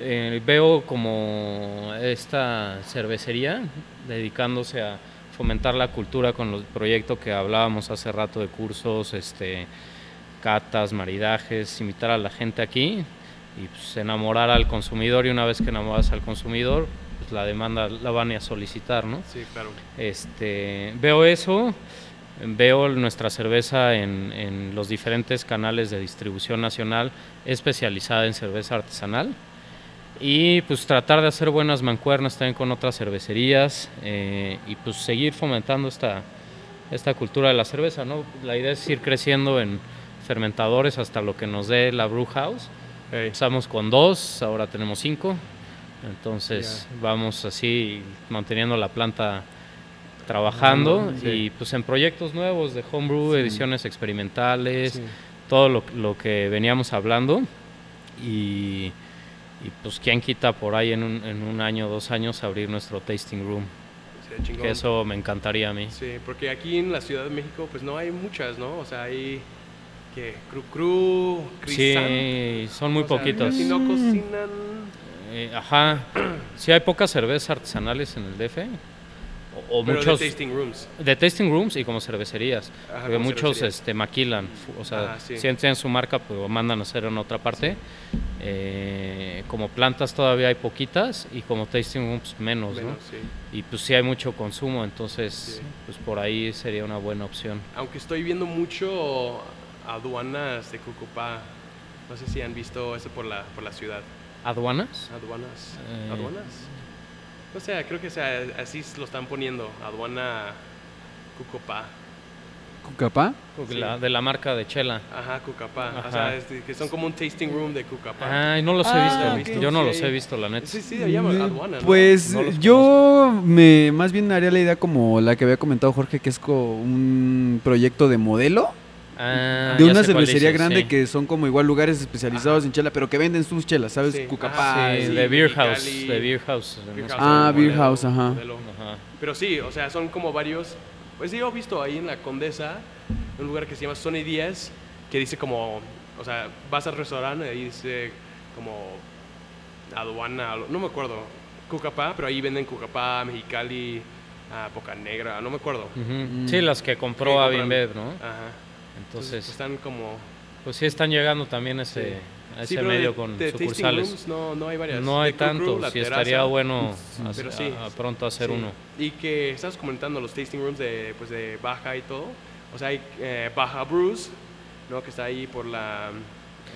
eh, veo como esta cervecería dedicándose a fomentar la cultura con los proyectos que hablábamos hace rato de cursos, este, catas, maridajes, invitar a la gente aquí y pues, enamorar al consumidor y una vez que enamoras al consumidor, pues, la demanda la van a solicitar, ¿no? Sí, claro. Este, veo eso, veo nuestra cerveza en, en los diferentes canales de distribución nacional especializada en cerveza artesanal y pues tratar de hacer buenas mancuernas también con otras cervecerías eh, y pues seguir fomentando esta, esta cultura de la cerveza, ¿no? La idea es ir creciendo en fermentadores hasta lo que nos dé la brew house. Ey, Empezamos con dos, ahora tenemos cinco. Entonces vamos así manteniendo la planta trabajando Sí. y pues en proyectos nuevos de homebrew, ediciones experimentales, sí. todo lo, lo que veníamos hablando. Y, y, pues quién quita por ahí en un, en un año, dos años abrir nuestro tasting room. Que eso me encantaría a mí. Sí, porque aquí en la Ciudad de México pues no hay muchas, ¿no? O sea, hay que Cru Cru, Crisan. Sí, son muy O sea, poquitos. casi no cocinan. Eh, ajá. Sí hay pocas cervezas artesanales en el DF. O, o pero muchos de tasting rooms. de tasting rooms y como cervecerías. Ajá, porque como muchos cervecerías. este, maquilan. O sea, Ah, sí. sí tienen su marca, pero mandan a hacer en otra parte. Eh, como plantas todavía hay poquitas y como tasting rooms menos, Menos, ¿no? sí. Y pues sí hay mucho consumo, entonces pues por ahí sería una buena opción. Aunque estoy viendo mucho aduanas de Cucupá. No sé si han visto eso por la, por la ciudad. ¿Aduanas? Aduanas. Eh. ¿Aduanas? O sea, creo que sea, así lo están poniendo. Aduana Cucupá. ¿Cucapá? Sí. De la marca de Chela. Ajá, Cucapá. O Ajá. sea, es que son como un tasting room de Cucapá. Ay, no los Ah, he visto. ok. Yo no Sí, los he visto, la neta. Sí, sí, llama Mm, aduana, ¿no? Pues No yo me más bien haría la idea como la que había comentado Jorge, que es como un proyecto de modelo Ah, de una cervecería dices, grande sí. que son como igual lugares especializados Ajá. en chela, pero que venden sus chelas, ¿sabes? Sí. Cucapá. Sí, y- sí. de Beer. House. De Beer House. Beer Ah, Beer modelo- House, ajá. Pero sí, o sea, son como varios. Pues sí, yo he visto ahí en la Condesa un lugar que se llama Sony 10, que dice como. O sea, vas al restaurante y dice como. Aduana, no me acuerdo. Cucapá, pero ahí venden Cucapá, Mexicali, ah, Boca Negra, no me acuerdo. Mm. Sí, las que compró compran- Bev, ¿no? Ajá. Entonces, Entonces, están como. pues sí están llegando también a ese, a Sí, ese pero medio de- con de sucursales. rooms no, no hay varias. No hay tanto, sí Terraza, estaría bueno hacer- sí. a- a pronto hacer Sí. uno. Y que estás comentando los tasting rooms de, pues de Baja y todo. O sea, hay eh, Baja Bruce, ¿no? Que está ahí por la...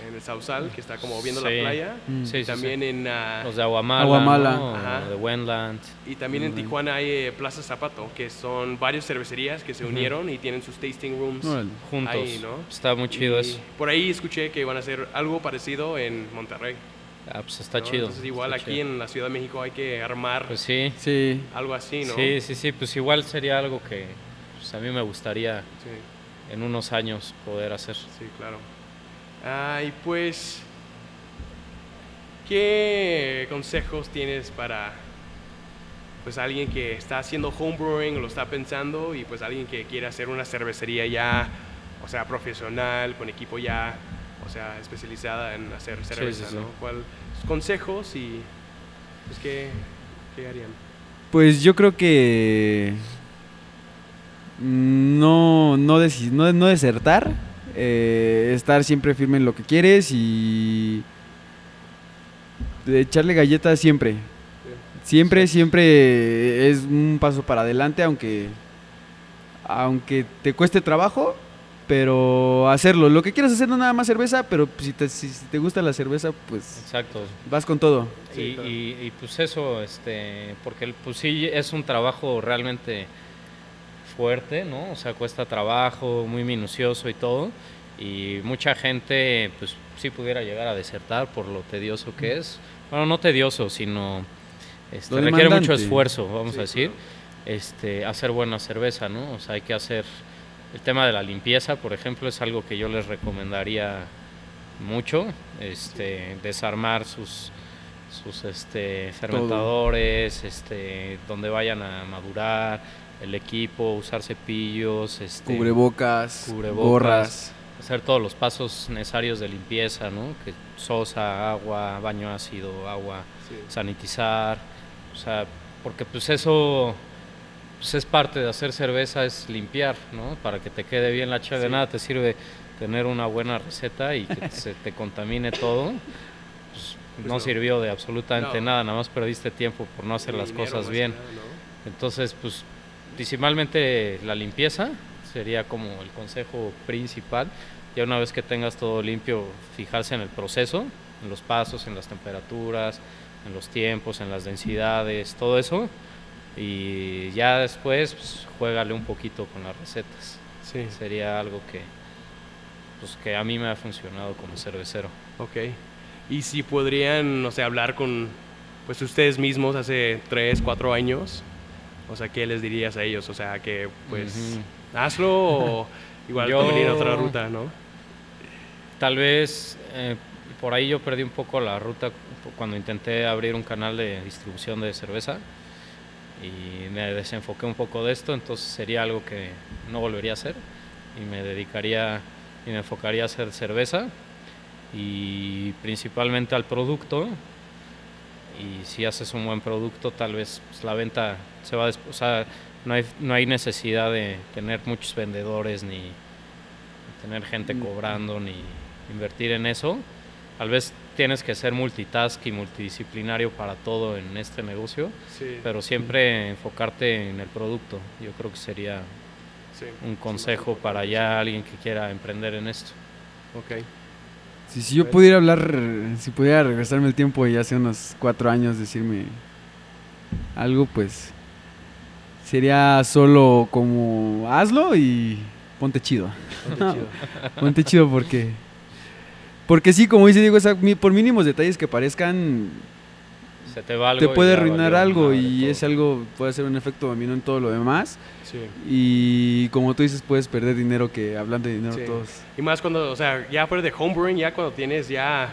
En el Sausal, que está como viendo Sí. la playa. Mm. Sí, y sí, también sí. en... ah, Los de Aguamala, Aguamala. ¿no? Ajá. De Wendland. y también en Tijuana hay eh, Plaza Zapato, que son varias cervecerías que se unieron y tienen sus tasting rooms. Juntos. Ahí, ¿no? Está muy chido Y eso. Por ahí escuché que van a hacer algo parecido en Monterrey. Ah, pues está ¿no? chido. Entonces igual está aquí chido. en la Ciudad de México hay que armar Pues sí. Sí. algo así, ¿no? Sí, sí, sí. Pues igual sería algo que pues, a mí me gustaría Sí. en unos años poder hacer. Sí, claro. Ah, y pues, ¿qué consejos tienes para pues alguien que está haciendo homebrewing o lo está pensando y pues alguien que quiere hacer una cervecería ya, o sea, profesional, con equipo ya, o sea, especializada en hacer cerveza, sí, sí. ¿no? ¿Cuál consejos y pues qué ¿Qué harían? Pues yo creo que no, no, desi- no, no desertar, eh, estar siempre firme en lo que quieres y echarle galletas siempre. Siempre, siempre es un paso para adelante, aunque, aunque te cueste trabajo, pero hacerlo. Lo que quieras hacer no nada más cerveza, pero si te, si te gusta la cerveza, pues Exacto. vas con todo. Y, Sí, claro. y- y, pues eso, este, porque el- pues sí es un trabajo realmente fuerte, ¿no? O sea, cuesta trabajo, muy minucioso y todo. Y mucha gente, pues sí pudiera llegar a desertar por lo tedioso que es. Bueno, no tedioso, sino este, requiere mucho esfuerzo, vamos Sí, a decir. claro. Este, hacer buena cerveza, ¿no? O sea, hay que hacer el tema de la limpieza, por ejemplo, es algo que yo les recomendaría mucho, este, desarmar sus sus este, fermentadores, este, donde vayan a madurar, el equipo, usar cepillos, este, Cubrebocas, cubrebocas. gorras. hacer todos los pasos necesarios de limpieza, ¿no? Que sosa, agua, baño ácido, agua, Sí. sanitizar, o sea, porque pues eso pues es parte de hacer cerveza, es limpiar, ¿no? Para que te quede bien la chave. De Sí. nada te sirve tener una buena receta y que se te contamine todo. Pues, Pues no, no. sirvió de absolutamente No. nada, nada más perdiste tiempo por no hacer las cosas bien. que nada, ¿no? Entonces, pues principalmente la limpieza sería como el consejo principal. Ya una vez que tengas todo limpio, fijarse en el proceso, en los pasos, en las temperaturas, en los tiempos, en las densidades, todo eso. Y ya después, pues, juégale un poquito con las recetas. Sí, Sería algo que, pues, que a mí me ha funcionado como cervecero. ok. Y si podrían, no sé, hablar con pues ustedes mismos hace 3, 4 años, o sea, ¿qué les dirías a ellos? O sea, que pues hazlo o igual Yo- tomen otra ruta, ¿no? Tal vez eh, por ahí yo perdí un poco la ruta cuando intenté abrir un canal de distribución de cerveza y me desenfoqué un poco de esto, entonces sería algo que no volvería a hacer y me dedicaría y me enfocaría a hacer cerveza y principalmente al producto y si haces un buen producto tal vez pues, la venta se va a o sea, no hay, no hay necesidad de tener muchos vendedores ni tener gente Mm. cobrando ni invertir en eso. Tal vez tienes que ser multitask y multidisciplinario para todo en este negocio, Sí. pero siempre enfocarte en el producto. Yo creo que sería sí. un consejo para ya alguien que quiera emprender en esto. Ok. Si, si yo pudiera hablar, si pudiera regresarme el tiempo y hace unos cuatro años decirme algo, pues sería solo como hazlo y ponte chido. Ponte chido. Ponte chido porque... Porque sí, como dice Diego, por mínimos detalles que parezcan, Se te va algo te y puede arruinar algo madre y todo. es algo, puede hacer un efecto dominó en todo lo demás. Sí. Y como tú dices, puedes perder dinero que hablando de dinero Sí. todos. Y más cuando, o sea, ya fuera de homebrewing, ya cuando tienes ya,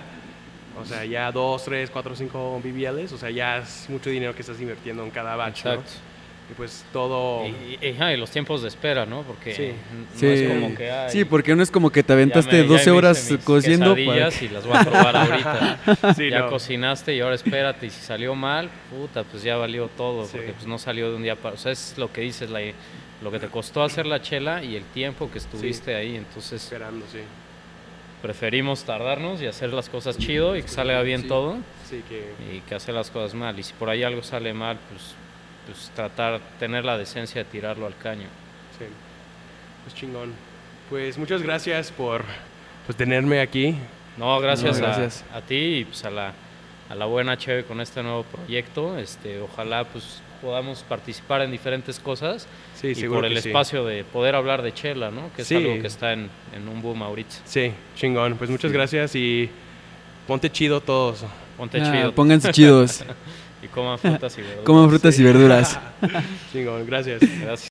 o sea, ya 2, 3, 4, 5 BBLs, o sea, ya es mucho dinero que estás invirtiendo en cada batch, ¿no? Y pues todo... Y, y- ajá, y los tiempos de espera, ¿no? Porque Sí. no Sí. es como que ay, Sí, porque no es como que te aventaste me- ya 12 me horas cociendo para... y las voy a probar ahorita. Sí, ya no. cocinaste y ahora espérate y si salió mal, puta, pues ya valió todo, Sí. porque pues no salió de un día para... O sea, es lo que dices, la, lo que te costó hacer la chela y el tiempo que estuviste ahí, entonces Esperando, sí. preferimos tardarnos y hacer las cosas chido y que salga bien Sí. todo Sí, que... y que hacer las cosas mal. Y si por ahí algo sale mal, pues, pues tratar, tener la decencia de tirarlo al caño. Sí. Pues chingón. Pues muchas gracias por pues, tenerme aquí. No, gracias, No, a- gracias. A, ti y pues a la, a la buena Cheve con este nuevo proyecto. Este, ojalá pues podamos participar en diferentes cosas Sí, y por el que sí. espacio de poder hablar de chela, ¿no? Que es Sí. algo que está en, en un boom ahorita. Sí, chingón. Pues muchas gracias y ponte chido todos. Ponte Ah, chido pónganse chidos. y coman frutas y verduras. Coman frutas y verduras. Chingón, gracias. Gracias.